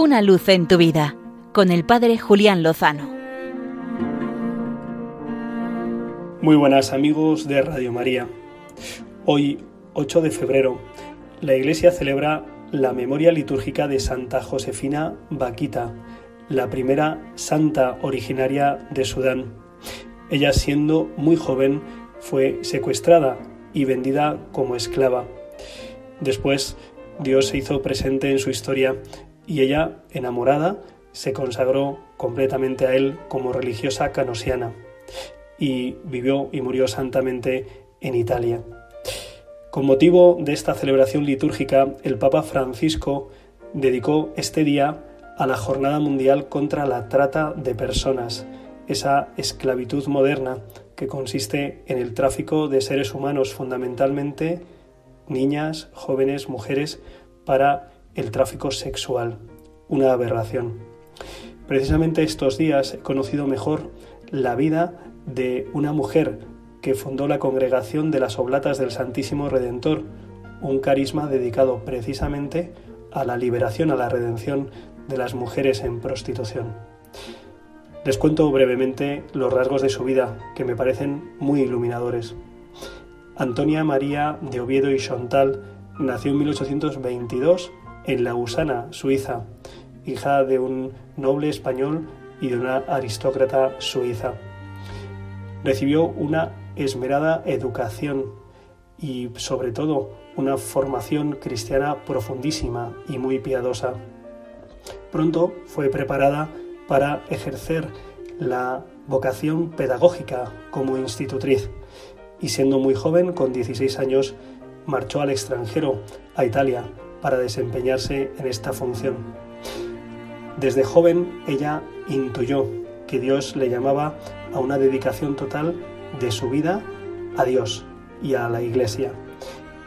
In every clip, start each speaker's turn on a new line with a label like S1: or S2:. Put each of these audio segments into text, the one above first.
S1: Una luz en tu vida con el Padre Julián Lozano.
S2: Muy buenas amigos de Radio María. Hoy, 8 de febrero, la Iglesia celebra la memoria litúrgica de Santa Josefina Baquita, la primera santa originaria de Sudán. Ella siendo muy joven fue secuestrada y vendida como esclava. Después Dios se hizo presente en su historia y ella, enamorada, se consagró completamente a él como religiosa canosiana y vivió y murió santamente en Italia. Con motivo de esta celebración litúrgica, el Papa Francisco dedicó este día a la Jornada Mundial contra la Trata de Personas, esa esclavitud moderna que consiste en el tráfico de seres humanos, fundamentalmente niñas, jóvenes, mujeres, para el tráfico sexual, una aberración. Precisamente estos días he conocido mejor la vida de una mujer que fundó la congregación de las Oblatas del Santísimo Redentor, un carisma dedicado precisamente a la liberación, a la redención de las mujeres en prostitución. Les cuento brevemente los rasgos de su vida, que me parecen muy iluminadores. Antonia María de Oviedo y Chontal nació en 1822 en Lausana, Suiza, hija de un noble español y de una aristócrata suiza. Recibió una esmerada educación y sobre todo una formación cristiana profundísima y muy piadosa. Pronto fue preparada para ejercer la vocación pedagógica como institutriz y siendo muy joven, con 16 años, marchó al extranjero, a Italia, para desempeñarse en esta función. Desde joven ella intuyó que Dios le llamaba a una dedicación total de su vida a Dios y a la Iglesia,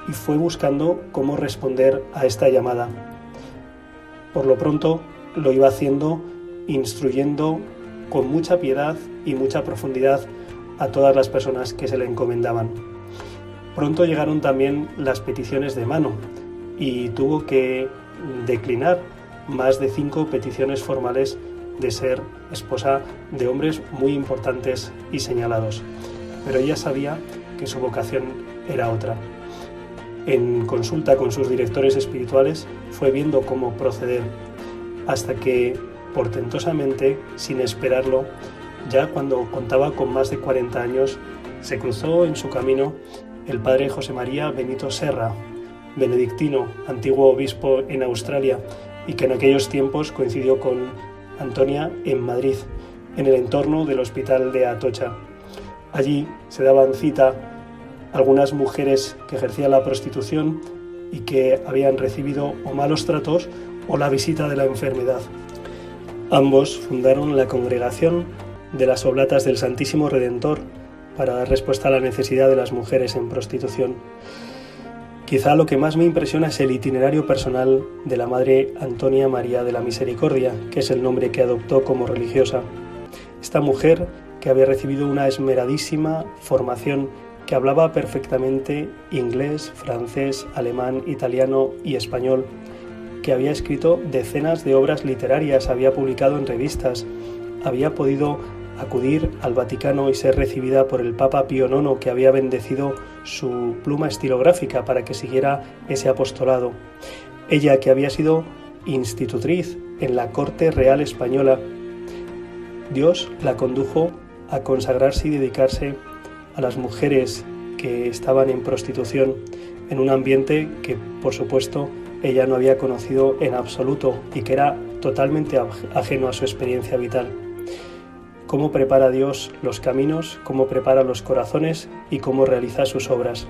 S2: y fue buscando cómo responder a esta llamada. Por lo pronto lo iba haciendo instruyendo con mucha piedad y mucha profundidad a todas las personas que se le encomendaban. Pronto llegaron también las peticiones de mano y tuvo que declinar más de cinco peticiones formales de ser esposa de hombres muy importantes y señalados. Pero ella sabía que su vocación era otra. En consulta con sus directores espirituales fue viendo cómo proceder hasta que, portentosamente, sin esperarlo, ya cuando contaba con más de 40 años, se cruzó en su camino el padre José María Benito Serra, benedictino, antiguo obispo en Australia, y que en aquellos tiempos coincidió con Antonia en Madrid, en el entorno del hospital de Atocha. Allí se daban cita algunas mujeres que ejercían la prostitución y que habían recibido o malos tratos o la visita de la enfermedad. Ambos fundaron la congregación de las Oblatas del Santísimo Redentor para dar respuesta a la necesidad de las mujeres en prostitución. Quizá lo que más me impresiona es el itinerario personal de la Madre Antonia María de la Misericordia, que es el nombre que adoptó como religiosa. Esta mujer, que había recibido una esmeradísima formación, que hablaba perfectamente inglés, francés, alemán, italiano y español, que había escrito decenas de obras literarias, había publicado en revistas, había podido acudir al Vaticano y ser recibida por el Papa Pío IX, que había bendecido su pluma estilográfica para que siguiera ese apostolado. Ella, que había sido institutriz en la corte real española, Dios la condujo a consagrarse y dedicarse a las mujeres que estaban en prostitución en un ambiente que, por supuesto, ella no había conocido en absoluto y que era totalmente ajeno a su experiencia vital cómo prepara Dios los caminos, cómo prepara los corazones y cómo realiza sus obras.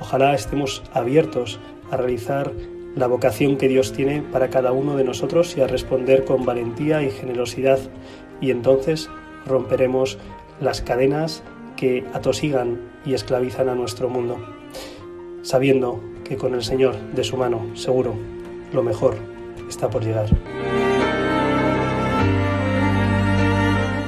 S2: Ojalá estemos abiertos a realizar la vocación que Dios tiene para cada uno de nosotros y a responder con valentía y generosidad y entonces romperemos las cadenas que atosigan y esclavizan a nuestro mundo, sabiendo que con el Señor de su mano, seguro, lo mejor está por llegar.